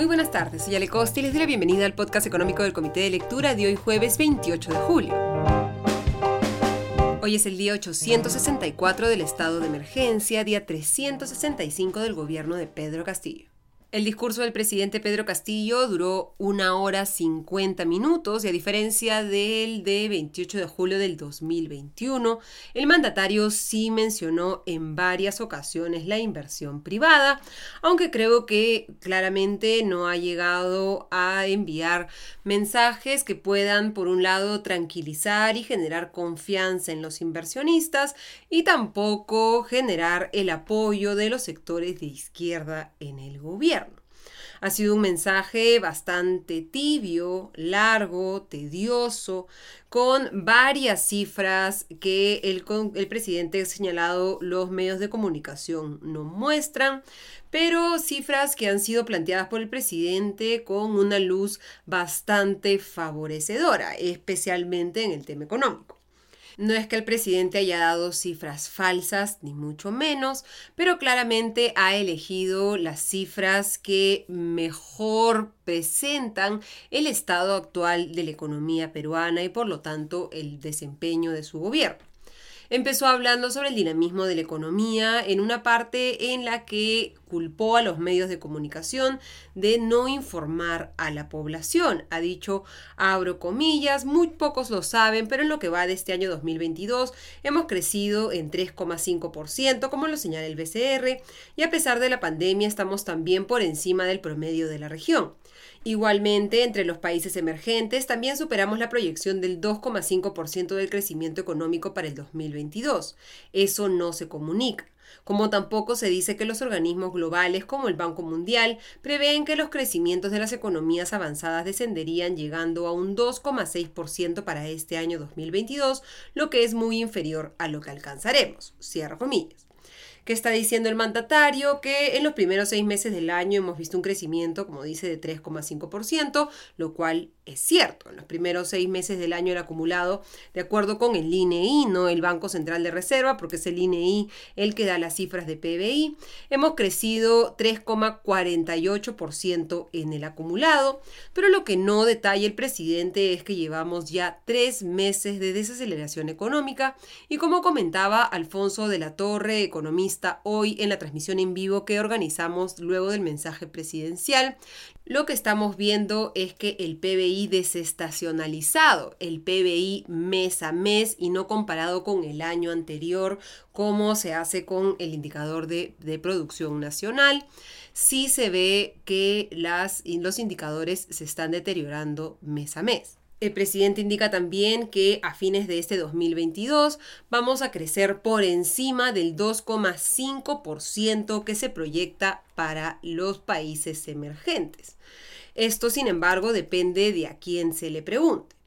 Muy buenas tardes, soy Ale Costa y les doy la bienvenida al podcast económico del Comité de Lectura de hoy jueves 28 de julio. Hoy es el día 864 del estado de emergencia, día 365 del gobierno de Pedro Castillo. El discurso del presidente Pedro Castillo duró una hora 50 minutos y a diferencia del de 28 de julio del 2021, el mandatario sí mencionó en varias ocasiones la inversión privada, aunque creo que claramente no ha llegado a enviar mensajes que puedan, por un lado, tranquilizar y generar confianza en los inversionistas y tampoco generar el apoyo de los sectores de izquierda en el gobierno. Ha sido un mensaje bastante tibio, largo, tedioso, con varias cifras que el, presidente ha señalado los medios de comunicación no muestran, pero cifras que han sido planteadas por el presidente con una luz bastante favorecedora, especialmente en el tema económico. No es que el presidente haya dado cifras falsas, ni mucho menos, pero claramente ha elegido las cifras que mejor presentan el estado actual de la economía peruana y por lo tanto el desempeño de su gobierno empezó hablando sobre el dinamismo de la economía en una parte en la que culpó a los medios de comunicación de no informar a la población. Ha dicho, abro comillas, muy pocos lo saben, pero en lo que va de este año 2022 hemos crecido en 3,5%, como lo señala el BCR, y a pesar de la pandemia estamos también por encima del promedio de la región. Igualmente, entre los países emergentes también superamos la proyección del 2,5% del crecimiento económico para el 2022. Eso no se comunica. Como tampoco se dice que los organismos globales como el Banco Mundial prevén que los crecimientos de las economías avanzadas descenderían llegando a un 2,6% para este año 2022, lo que es muy inferior a lo que alcanzaremos. Cierra comillas que está diciendo el mandatario que en los primeros seis meses del año hemos visto un crecimiento, como dice, de 3,5%, lo cual es cierto. En los primeros seis meses del año el acumulado, de acuerdo con el INEI, no el Banco Central de Reserva, porque es el INEI el que da las cifras de PBI, hemos crecido 3,48% en el acumulado, pero lo que no detalla el presidente es que llevamos ya tres meses de desaceleración económica y como comentaba Alfonso de la Torre, economista, hoy en la transmisión en vivo que organizamos luego del mensaje presidencial, lo que estamos viendo es que el PBI desestacionalizado, el PBI mes a mes y no comparado con el año anterior, como se hace con el indicador de, producción nacional, sí se ve que los indicadores se están deteriorando mes a mes. El presidente indica también que a fines de este 2022 vamos a crecer por encima del 2,5% que se proyecta para los países emergentes. Esto, sin embargo, depende de a quién se le pregunte.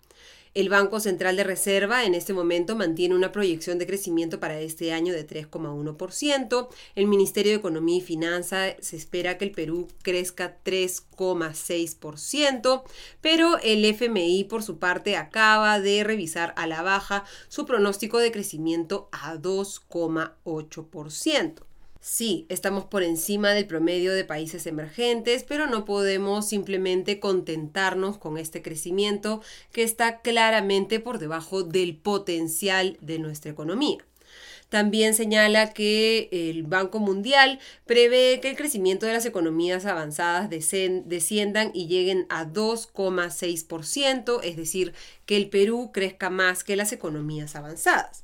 El Banco Central de Reserva en este momento mantiene una proyección de crecimiento para este año de 3,1%. El Ministerio de Economía y Finanzas se espera que el Perú crezca 3,6%, pero el FMI por su parte acaba de revisar a la baja su pronóstico de crecimiento a 2,8%. Sí, estamos por encima del promedio de países emergentes, pero no podemos simplemente contentarnos con este crecimiento que está claramente por debajo del potencial de nuestra economía. También señala que el Banco Mundial prevé que el crecimiento de las economías avanzadas desciendan y lleguen a 2,6%, es decir, que el Perú crezca más que las economías avanzadas.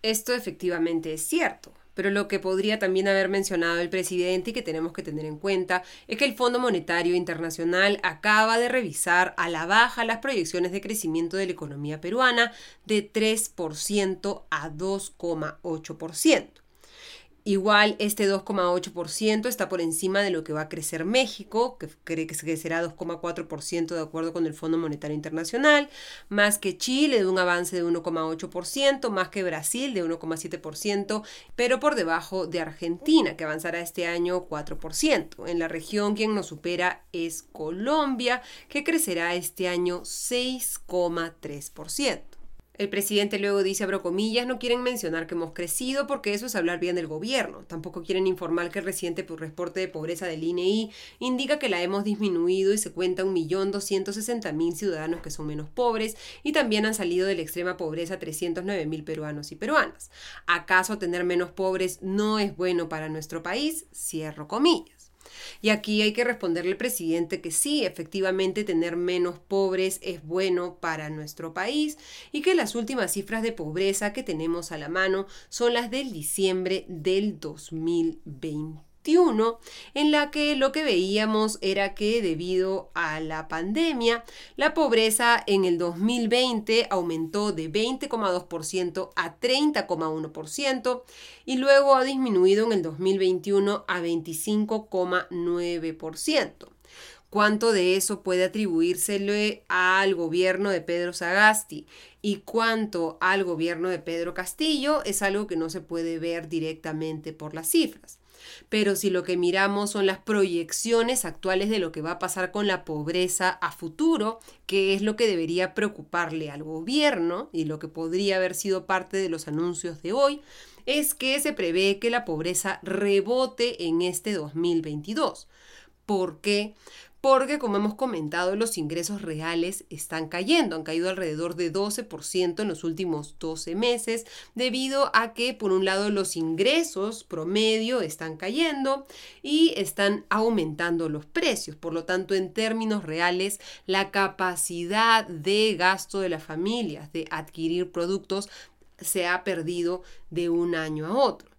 Esto efectivamente es cierto. Pero lo que podría también haber mencionado el presidente y que tenemos que tener en cuenta es que el Fondo Monetario Internacional acaba de revisar a la baja las proyecciones de crecimiento de la economía peruana de 3% a 2,8%. Igual este 2,8% está por encima de lo que va a crecer México, que cree que crecerá 2,4% de acuerdo con el Fondo Monetario Internacional, más que Chile de un avance de 1,8%, más que Brasil de 1,7%, pero por debajo de Argentina, que avanzará este año 4%. En la región quien nos supera es Colombia, que crecerá este año 6,3%. El presidente luego dice, abro comillas, no quieren mencionar que hemos crecido porque eso es hablar bien del gobierno. Tampoco quieren informar que el reciente reporte de pobreza del INEI e indica que la hemos disminuido y se cuenta 1.260.000 ciudadanos que son menos pobres y también han salido de la extrema pobreza 309.000 peruanos y peruanas. ¿Acaso tener menos pobres no es bueno para nuestro país? Cierro comillas. Y aquí hay que responderle presidente que sí, efectivamente tener menos pobres es bueno para nuestro país y que las últimas cifras de pobreza que tenemos a la mano son las del diciembre del 2020 en la que lo que veíamos era que debido a la pandemia, la pobreza en el 2020 aumentó de 20,2% a 30,1% y luego ha disminuido en el 2021 a 25,9%. ¿Cuánto de eso puede atribuírsele al gobierno de Pedro Sagasti y cuánto al gobierno de Pedro Castillo? Es algo que no se puede ver directamente por las cifras. Pero si lo que miramos son las proyecciones actuales de lo que va a pasar con la pobreza a futuro, que es lo que debería preocuparle al gobierno y lo que podría haber sido parte de los anuncios de hoy, es que se prevé que la pobreza rebote en este 2022. ¿Por qué? Porque como hemos comentado los ingresos reales están cayendo, han caído alrededor de 12% en los últimos 12 meses debido a que por un lado los ingresos promedio están cayendo y están aumentando los precios, por lo tanto en términos reales la capacidad de gasto de las familias de adquirir productos se ha perdido de un año a otro.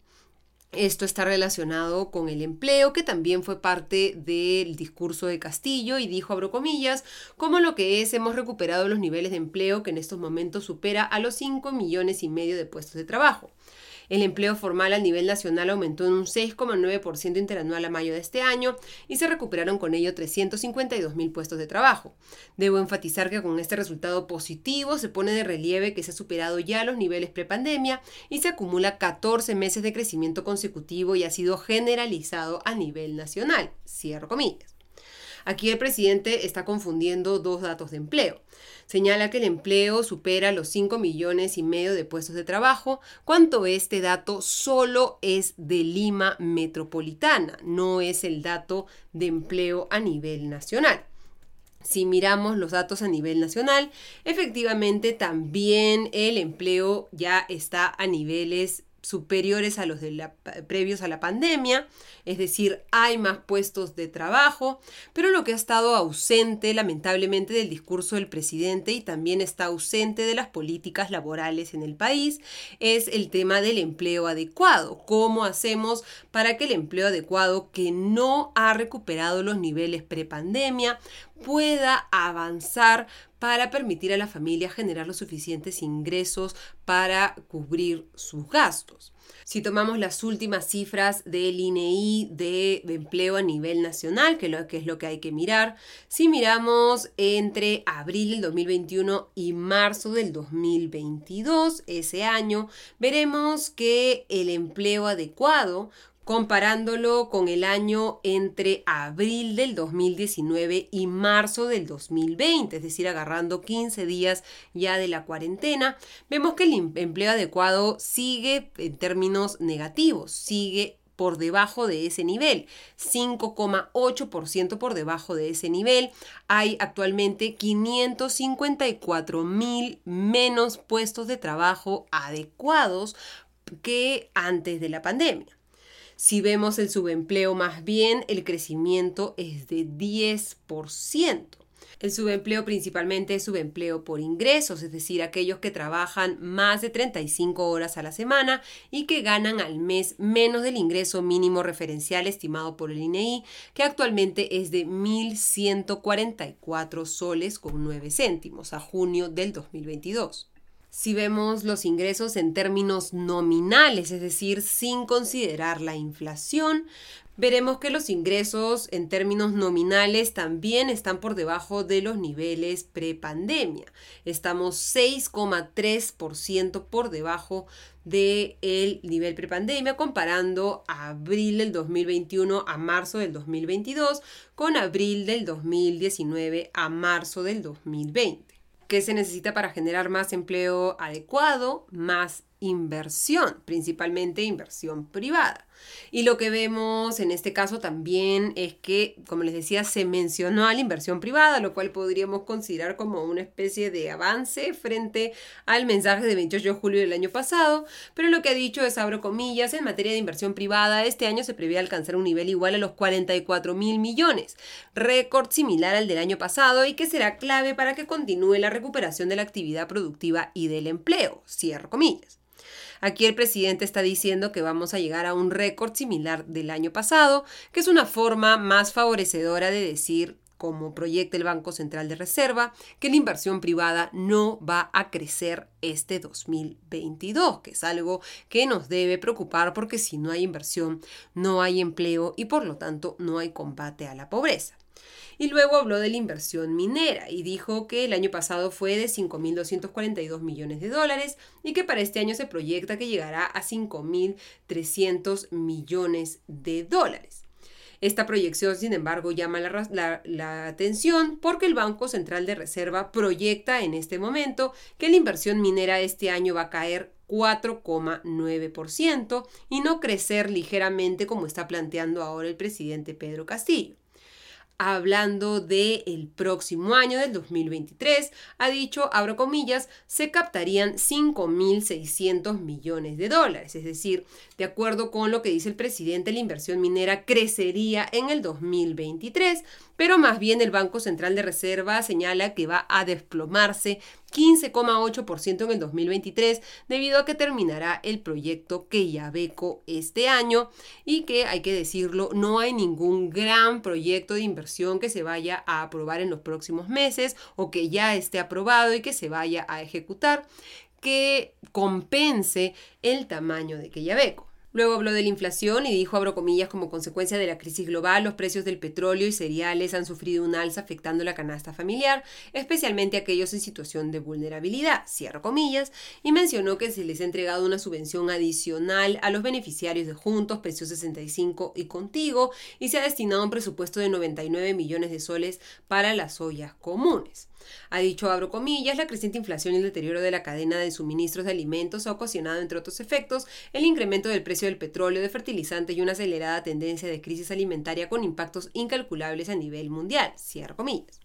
Esto está relacionado con el empleo, que también fue parte del discurso de Castillo y dijo, abro comillas, como lo que es, hemos recuperado los niveles de empleo que en estos momentos supera a los 5 millones y medio de puestos de trabajo. El empleo formal a nivel nacional aumentó en un 6,9% interanual a mayo de este año y se recuperaron con ello 352 mil puestos de trabajo. Debo enfatizar que con este resultado positivo se pone de relieve que se ha superado ya los niveles prepandemia y se acumula 14 meses de crecimiento consecutivo y ha sido generalizado a nivel nacional. Cierro comillas. Aquí el presidente está confundiendo dos datos de empleo. Señala que el empleo supera los 5 millones y medio de puestos de trabajo, cuando este dato solo es de Lima metropolitana, no es el dato de empleo a nivel nacional. Si miramos los datos a nivel nacional, efectivamente también el empleo ya está a niveles superiores a los de la, previos a la pandemia, es decir, hay más puestos de trabajo, pero lo que ha estado ausente lamentablemente del discurso del presidente y también está ausente de las políticas laborales en el país es el tema del empleo adecuado. ¿Cómo hacemos para que el empleo adecuado que no ha recuperado los niveles prepandemia pueda avanzar para permitir a la familia generar los suficientes ingresos para cubrir sus gastos. Si tomamos las últimas cifras del INEI de, empleo a nivel nacional, que, lo, que es lo que hay que mirar, si miramos entre abril del 2021 y marzo del 2022, ese año, veremos que el empleo adecuado comparándolo con el año entre abril del 2019 y marzo del 2020, es decir, agarrando 15 días ya de la cuarentena, vemos que el em-, empleo adecuado sigue en términos negativos, sigue por debajo de ese nivel, 5,8% por debajo de ese nivel. Hay actualmente 554 mil menos puestos de trabajo adecuados que antes de la pandemia. Si vemos el subempleo más bien, el crecimiento es de 10%. El subempleo principalmente es subempleo por ingresos, es decir, aquellos que trabajan más de 35 horas a la semana y que ganan al mes menos del ingreso mínimo referencial estimado por el INEI, que actualmente es de 1.144 soles con 9 céntimos a junio del 2022 si vemos los ingresos en términos nominales, es decir, sin considerar la inflación, veremos que los ingresos en términos nominales también están por debajo de los niveles prepandemia. Estamos 6,3% por debajo del nivel prepandemia comparando abril del 2021 a marzo del 2022 con abril del 2019 a marzo del 2020. ¿Qué se necesita para generar más empleo adecuado? Más inversión, principalmente inversión privada. Y lo que vemos en este caso también es que, como les decía, se mencionó a la inversión privada, lo cual podríamos considerar como una especie de avance frente al mensaje de 28 de julio del año pasado, pero lo que ha dicho es, abro comillas, en materia de inversión privada, este año se prevé alcanzar un nivel igual a los 44 mil millones, récord similar al del año pasado y que será clave para que continúe la recuperación de la actividad productiva y del empleo, cierro comillas. Aquí el presidente está diciendo que vamos a llegar a un récord similar del año pasado, que es una forma más favorecedora de decir como proyecta el Banco Central de Reserva, que la inversión privada no va a crecer este 2022, que es algo que nos debe preocupar porque si no hay inversión, no hay empleo y por lo tanto no hay combate a la pobreza y luego habló de la inversión minera y dijo que el año pasado fue de 5.242 millones de dólares y que para este año se proyecta que llegará a 5.300 millones de dólares. Esta proyección, sin embargo, llama la, atención porque el Banco Central de Reserva proyecta en este momento que la inversión minera este año va a caer 4,9% y no crecer ligeramente como está planteando ahora el presidente Pedro Castillo hablando del el próximo año, del 2023, ha dicho, abro comillas, se captarían 5.600 millones de dólares. Es decir, de acuerdo con lo que dice el presidente, la inversión minera crecería en el 2023, pero más bien el Banco Central de Reserva señala que va a desplomarse 15,8% en el 2023 debido a que terminará el proyecto Queyabeco este año y que hay que decirlo, no hay ningún gran proyecto de inversión que se vaya a aprobar en los próximos meses o que ya esté aprobado y que se vaya a ejecutar que compense el tamaño de Queyabeco. Luego habló de la inflación y dijo, abro comillas, como consecuencia de la crisis global, los precios del petróleo y cereales han sufrido un alza afectando la canasta familiar, especialmente aquellos en situación de vulnerabilidad, cierro comillas, y mencionó que se les ha entregado una subvención adicional a los beneficiarios de Juntos, Pensión 65 y Contigo, y se ha destinado un presupuesto de 99 millones de soles para las ollas comunes. Ha dicho, abro comillas, la creciente inflación y el deterioro de la cadena de suministros de alimentos ha ocasionado, entre otros efectos, el incremento del precio del petróleo, de fertilizantes y una acelerada tendencia de crisis alimentaria con impactos incalculables a nivel mundial. Cierro comillas.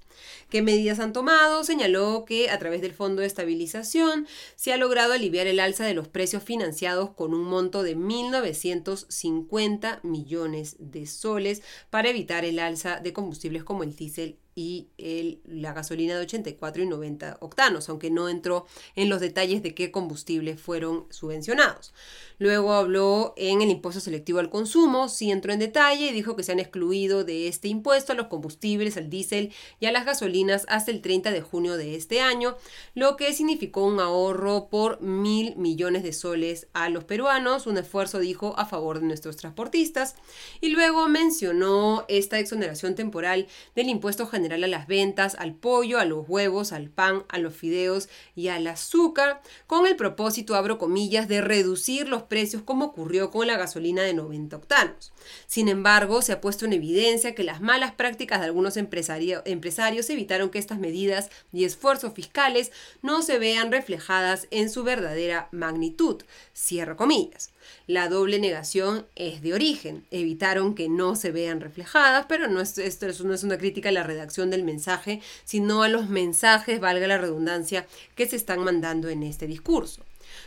¿Qué medidas han tomado? Señaló que a través del Fondo de Estabilización se ha logrado aliviar el alza de los precios financiados con un monto de 1.950 millones de soles para evitar el alza de combustibles como el diésel y el, la gasolina de 84 y 90 octanos, aunque no entró en los detalles de qué combustibles fueron subvencionados. Luego habló en el impuesto selectivo al consumo, sí entró en detalle y dijo que se han excluido de este impuesto a los combustibles, al diésel y a las gasolinas hasta el 30 de junio de este año, lo que significó un ahorro por mil millones de soles a los peruanos, un esfuerzo, dijo, a favor de nuestros transportistas. Y luego mencionó esta exoneración temporal del impuesto general a las ventas, al pollo, a los huevos, al pan, a los fideos y al azúcar, con el propósito, abro comillas, de reducir los precios como ocurrió con la gasolina de 90 octanos. Sin embargo, se ha puesto en evidencia que las malas prácticas de algunos empresarios evitaron que estas medidas y esfuerzos fiscales no se vean reflejadas en su verdadera magnitud. Cierro comillas. La doble negación es de origen. Evitaron que no se vean reflejadas, pero no es, esto no es una crítica a la redacción del mensaje, sino a los mensajes, valga la redundancia, que se están mandando en este discurso.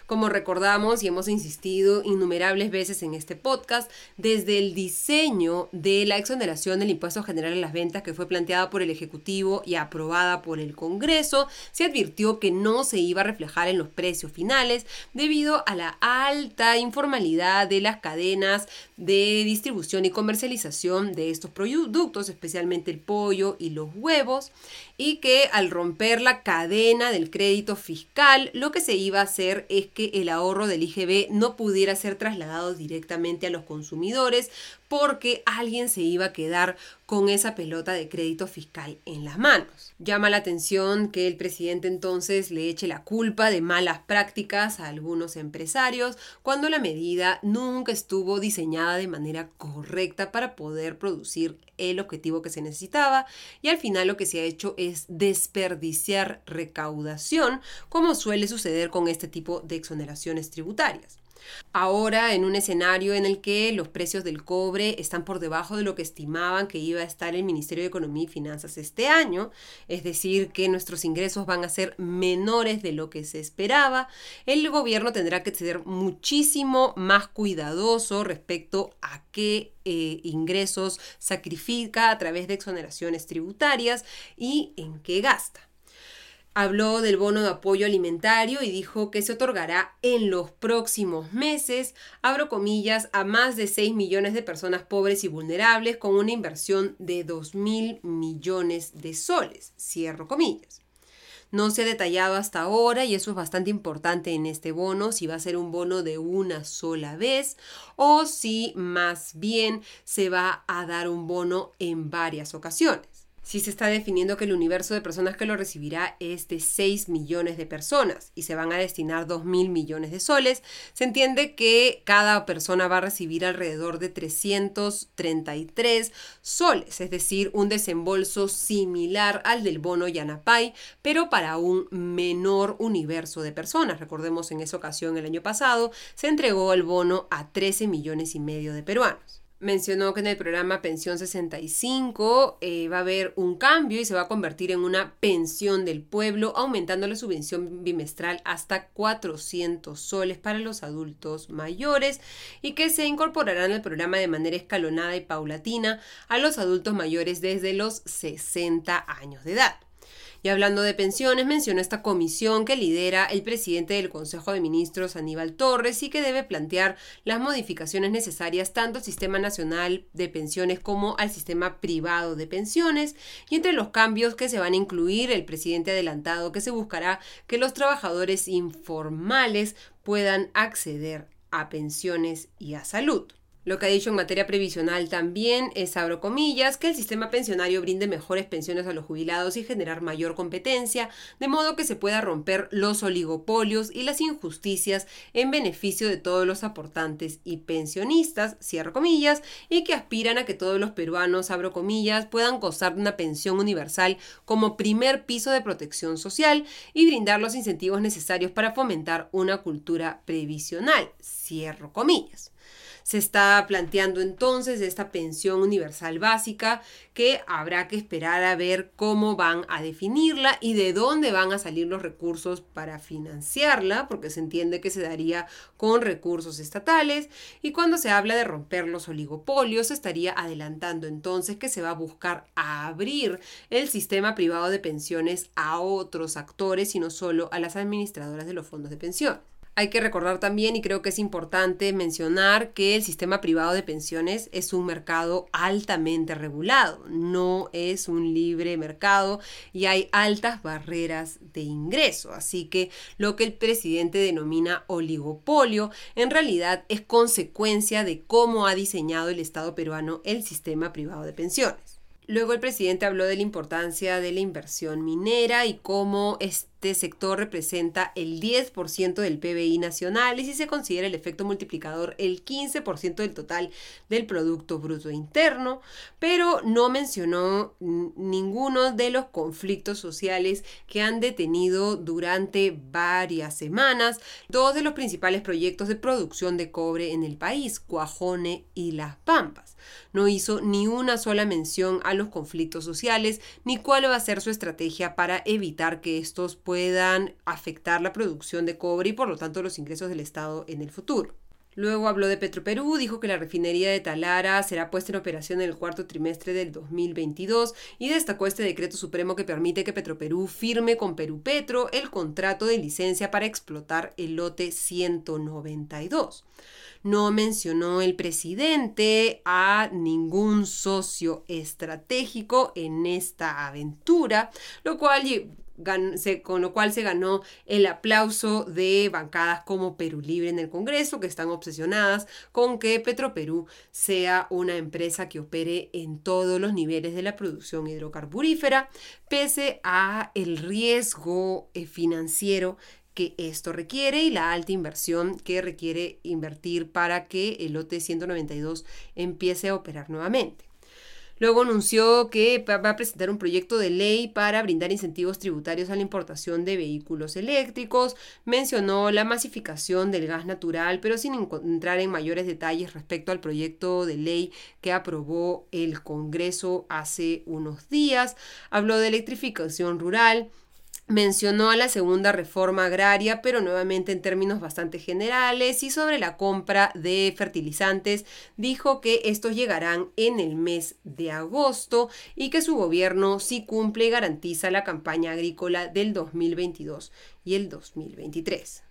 Como recordamos y hemos insistido innumerables veces en este podcast, desde el diseño de la exoneración del impuesto general a las ventas que fue planteada por el Ejecutivo y aprobada por el Congreso, se advirtió que no se iba a reflejar en los precios finales debido a la alta informalidad de las cadenas de distribución y comercialización de estos productos, especialmente el pollo y los huevos, y que al romper la cadena del crédito fiscal, lo que se iba a hacer es que el ahorro del IGB no pudiera ser trasladado directamente a los consumidores porque alguien se iba a quedar con esa pelota de crédito fiscal en las manos. Llama la atención que el presidente entonces le eche la culpa de malas prácticas a algunos empresarios cuando la medida nunca estuvo diseñada de manera correcta para poder producir el objetivo que se necesitaba y al final lo que se ha hecho es desperdiciar recaudación como suele suceder con este tipo de exoneraciones tributarias. Ahora, en un escenario en el que los precios del cobre están por debajo de lo que estimaban que iba a estar el Ministerio de Economía y Finanzas este año, es decir, que nuestros ingresos van a ser menores de lo que se esperaba, el gobierno tendrá que ser muchísimo más cuidadoso respecto a qué eh, ingresos sacrifica a través de exoneraciones tributarias y en qué gasta habló del bono de apoyo alimentario y dijo que se otorgará en los próximos meses, abro comillas, a más de 6 millones de personas pobres y vulnerables con una inversión de 2 mil millones de soles, cierro comillas. No se ha detallado hasta ahora y eso es bastante importante en este bono, si va a ser un bono de una sola vez o si más bien se va a dar un bono en varias ocasiones si se está definiendo que el universo de personas que lo recibirá es de 6 millones de personas y se van a destinar 2 mil millones de soles, se entiende que cada persona va a recibir alrededor de 333 soles, es decir, un desembolso similar al del bono Yanapay, pero para un menor universo de personas. Recordemos en esa ocasión el año pasado se entregó el bono a 13 millones y medio de peruanos mencionó que en el programa Pensión 65 eh, va a haber un cambio y se va a convertir en una pensión del pueblo, aumentando la subvención bimestral hasta 400 soles para los adultos mayores y que se incorporarán al programa de manera escalonada y paulatina a los adultos mayores desde los 60 años de edad. Y hablando de pensiones, mencionó esta comisión que lidera el presidente del Consejo de Ministros, Aníbal Torres, y que debe plantear las modificaciones necesarias tanto al Sistema Nacional de Pensiones como al sistema privado de pensiones. Y entre los cambios que se van a incluir, el presidente adelantado que se buscará que los trabajadores informales puedan acceder a pensiones y a salud. Lo que ha dicho en materia previsional también es, que el sistema pensionario brinde mejores pensiones a los jubilados y generar mayor competencia, de modo que se pueda romper los oligopolios y las injusticias en beneficio de todos los aportantes y pensionistas, cierro comillas, y que aspiran a que todos los peruanos, abro comillas, puedan gozar de una pensión universal como primer piso de protección social y brindar los incentivos necesarios para fomentar una cultura previsional, cierro comillas. Se está planteando entonces esta pensión universal básica que habrá que esperar a ver cómo van a definirla y de dónde van a salir los recursos para financiarla, porque se entiende que se daría con recursos estatales. Y cuando se habla de romper los oligopolios, se estaría adelantando entonces que se va a buscar abrir el sistema privado de pensiones a otros actores y no solo a las administradoras de los fondos de pensión. Hay que recordar también, y creo que es importante mencionar, que el sistema privado de pensiones es un mercado altamente regulado, no es un libre mercado y hay altas barreras de ingreso. Así que lo que el presidente denomina oligopolio en realidad es consecuencia de cómo ha diseñado el Estado peruano el sistema privado de pensiones. Luego el presidente habló de la importancia de la inversión minera y cómo este sector representa el 10% del PBI nacional y si se considera el efecto multiplicador el 15% del total del Producto Bruto Interno, pero no mencionó ninguno de los conflictos sociales que han detenido durante varias semanas dos de los principales proyectos de producción de cobre en el país, Cuajone y Las Pampas. No hizo ni una sola mención a los conflictos sociales ni cuál va a ser su estrategia para evitar que estos puedan afectar la producción de cobre y por lo tanto los ingresos del Estado en el futuro. Luego habló de Petroperú, dijo que la refinería de Talara será puesta en operación en el cuarto trimestre del 2022 y destacó este decreto supremo que permite que Petroperú firme con Perú Petro el contrato de licencia para explotar el lote 192 no mencionó el presidente a ningún socio estratégico en esta aventura, lo cual con lo cual se ganó el aplauso de bancadas como Perú Libre en el Congreso, que están obsesionadas con que Petroperú sea una empresa que opere en todos los niveles de la producción hidrocarburífera, pese a el riesgo eh, financiero que esto requiere y la alta inversión que requiere invertir para que el lote 192 empiece a operar nuevamente. Luego anunció que va a presentar un proyecto de ley para brindar incentivos tributarios a la importación de vehículos eléctricos. Mencionó la masificación del gas natural, pero sin entrar en mayores detalles respecto al proyecto de ley que aprobó el Congreso hace unos días. Habló de electrificación rural Mencionó a la segunda reforma agraria, pero nuevamente en términos bastante generales, y sobre la compra de fertilizantes, dijo que estos llegarán en el mes de agosto y que su gobierno sí cumple y garantiza la campaña agrícola del 2022 y el 2023.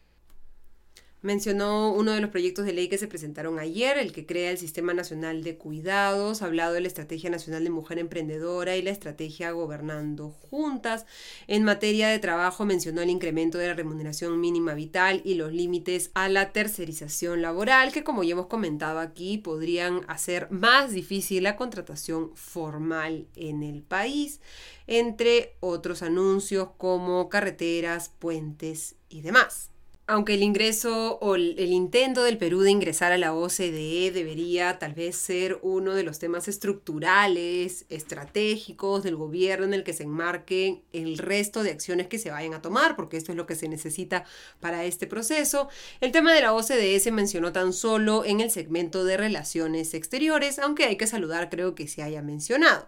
Mencionó uno de los proyectos de ley que se presentaron ayer, el que crea el Sistema Nacional de Cuidados, ha hablado de la Estrategia Nacional de Mujer Emprendedora y la Estrategia Gobernando Juntas. En materia de trabajo mencionó el incremento de la remuneración mínima vital y los límites a la tercerización laboral, que como ya hemos comentado aquí, podrían hacer más difícil la contratación formal en el país, entre otros anuncios como carreteras, puentes y demás aunque el ingreso o el, intento del Perú de ingresar a la OCDE debería tal vez ser uno de los temas estructurales, estratégicos del gobierno en el que se enmarquen el resto de acciones que se vayan a tomar, porque esto es lo que se necesita para este proceso, el tema de la OCDE se mencionó tan solo en el segmento de relaciones exteriores, aunque hay que saludar creo que se haya mencionado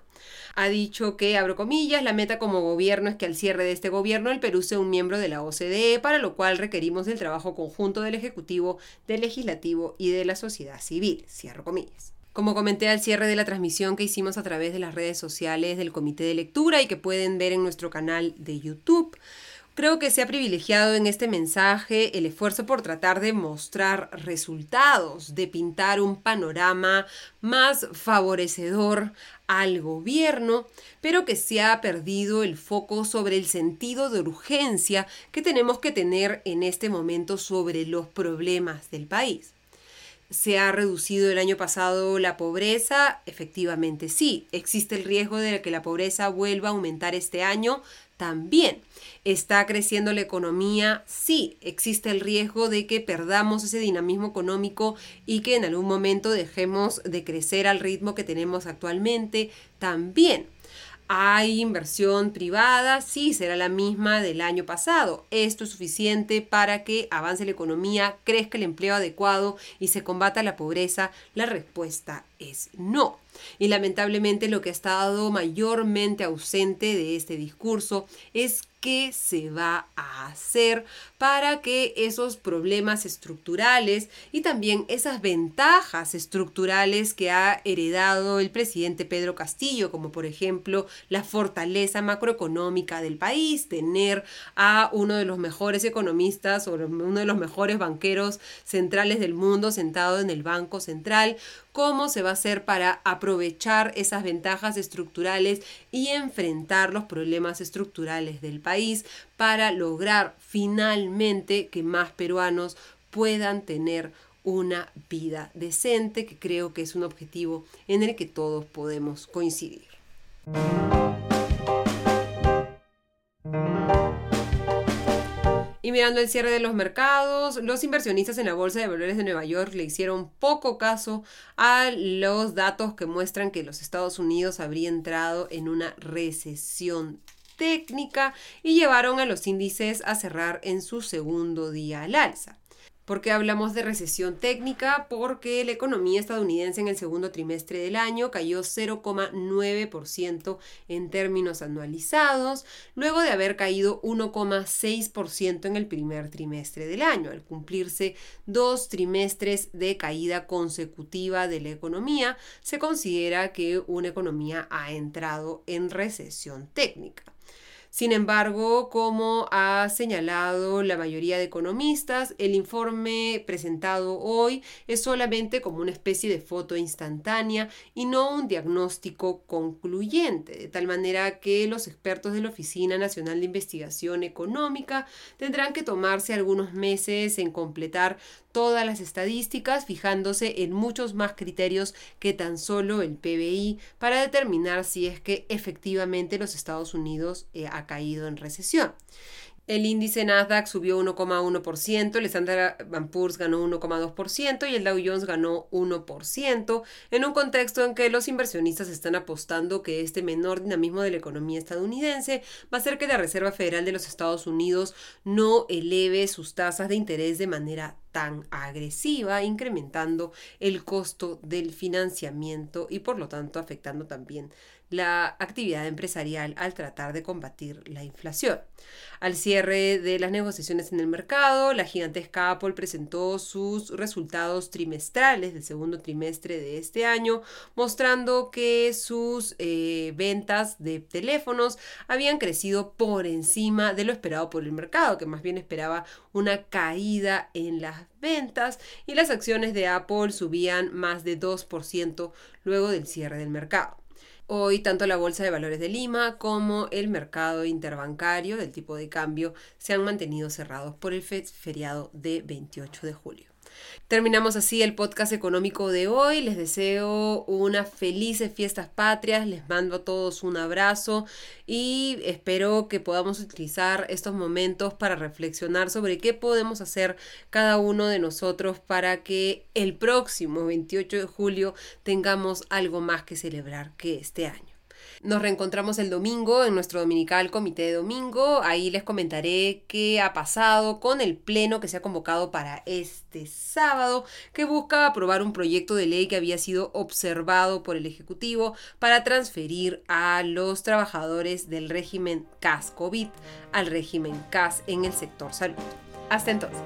ha dicho que, abro comillas, la meta como gobierno es que al cierre de este gobierno el Perú sea un miembro de la OCDE, para lo cual requerimos del trabajo conjunto del Ejecutivo, del Legislativo y de la sociedad civil, cierro comillas. Como comenté al cierre de la transmisión que hicimos a través de las redes sociales del Comité de Lectura y que pueden ver en nuestro canal de YouTube, Creo que se ha privilegiado en este mensaje el esfuerzo por tratar de mostrar resultados, de pintar un panorama más favorecedor al gobierno, pero que se ha perdido el foco sobre el sentido de urgencia que tenemos que tener en este momento sobre los problemas del país. ¿Se ha reducido el año pasado la pobreza? Efectivamente sí. ¿Existe el riesgo de que la pobreza vuelva a aumentar este año? También. ¿Está creciendo la economía? Sí, existe el riesgo de que perdamos ese dinamismo económico y que en algún momento dejemos de crecer al ritmo que tenemos actualmente. También. ¿Hay inversión privada? Sí, será la misma del año pasado. ¿Esto es suficiente para que avance la economía, crezca el empleo adecuado y se combata la pobreza? La respuesta es no. Y lamentablemente lo que ha estado mayormente ausente de este discurso es qué se va a hacer para que esos problemas estructurales y también esas ventajas estructurales que ha heredado el presidente Pedro Castillo, como por ejemplo la fortaleza macroeconómica del país, tener a uno de los mejores economistas o uno de los mejores banqueros centrales del mundo sentado en el Banco Central, cómo se va a hacer para aprovechar esas ventajas estructurales y enfrentar los problemas estructurales del país para lograr finalmente que más peruanos puedan tener una vida decente, que creo que es un objetivo en el que todos podemos coincidir. Y mirando el cierre de los mercados, los inversionistas en la Bolsa de Valores de Nueva York le hicieron poco caso a los datos que muestran que los Estados Unidos habría entrado en una recesión técnica y llevaron a los índices a cerrar en su segundo día al alza. ¿Por qué hablamos de recesión técnica? Porque la economía estadounidense en el segundo trimestre del año cayó 0,9% en términos anualizados, luego de haber caído 1,6% en el primer trimestre del año. Al cumplirse dos trimestres de caída consecutiva de la economía, se considera que una economía ha entrado en recesión técnica. Sin embargo, como ha señalado la mayoría de economistas, el informe presentado hoy es solamente como una especie de foto instantánea y no un diagnóstico concluyente, de tal manera que los expertos de la Oficina Nacional de Investigación Económica tendrán que tomarse algunos meses en completar todas las estadísticas, fijándose en muchos más criterios que tan solo el PBI para determinar si es que efectivamente los Estados Unidos eh, ha caído en recesión. El índice Nasdaq subió 1,1%, el Standard Poor's ganó 1,2% y el Dow Jones ganó 1%, en un contexto en que los inversionistas están apostando que este menor dinamismo de la economía estadounidense va a hacer que la Reserva Federal de los Estados Unidos no eleve sus tasas de interés de manera tan agresiva, incrementando el costo del financiamiento y por lo tanto afectando también la actividad empresarial al tratar de combatir la inflación. Al cierre de las negociaciones en el mercado, la gigantesca Apple presentó sus resultados trimestrales del segundo trimestre de este año, mostrando que sus eh, ventas de teléfonos habían crecido por encima de lo esperado por el mercado, que más bien esperaba una caída en las ventas y las acciones de Apple subían más de 2% luego del cierre del mercado. Hoy tanto la Bolsa de Valores de Lima como el mercado interbancario del tipo de cambio se han mantenido cerrados por el feriado de 28 de julio. Terminamos así el podcast económico de hoy. Les deseo unas felices fiestas patrias. Les mando a todos un abrazo y espero que podamos utilizar estos momentos para reflexionar sobre qué podemos hacer cada uno de nosotros para que el próximo 28 de julio tengamos algo más que celebrar que este año. Nos reencontramos el domingo en nuestro dominical comité de domingo. Ahí les comentaré qué ha pasado con el pleno que se ha convocado para este sábado, que busca aprobar un proyecto de ley que había sido observado por el Ejecutivo para transferir a los trabajadores del régimen CAS COVID al régimen CAS en el sector salud. Hasta entonces.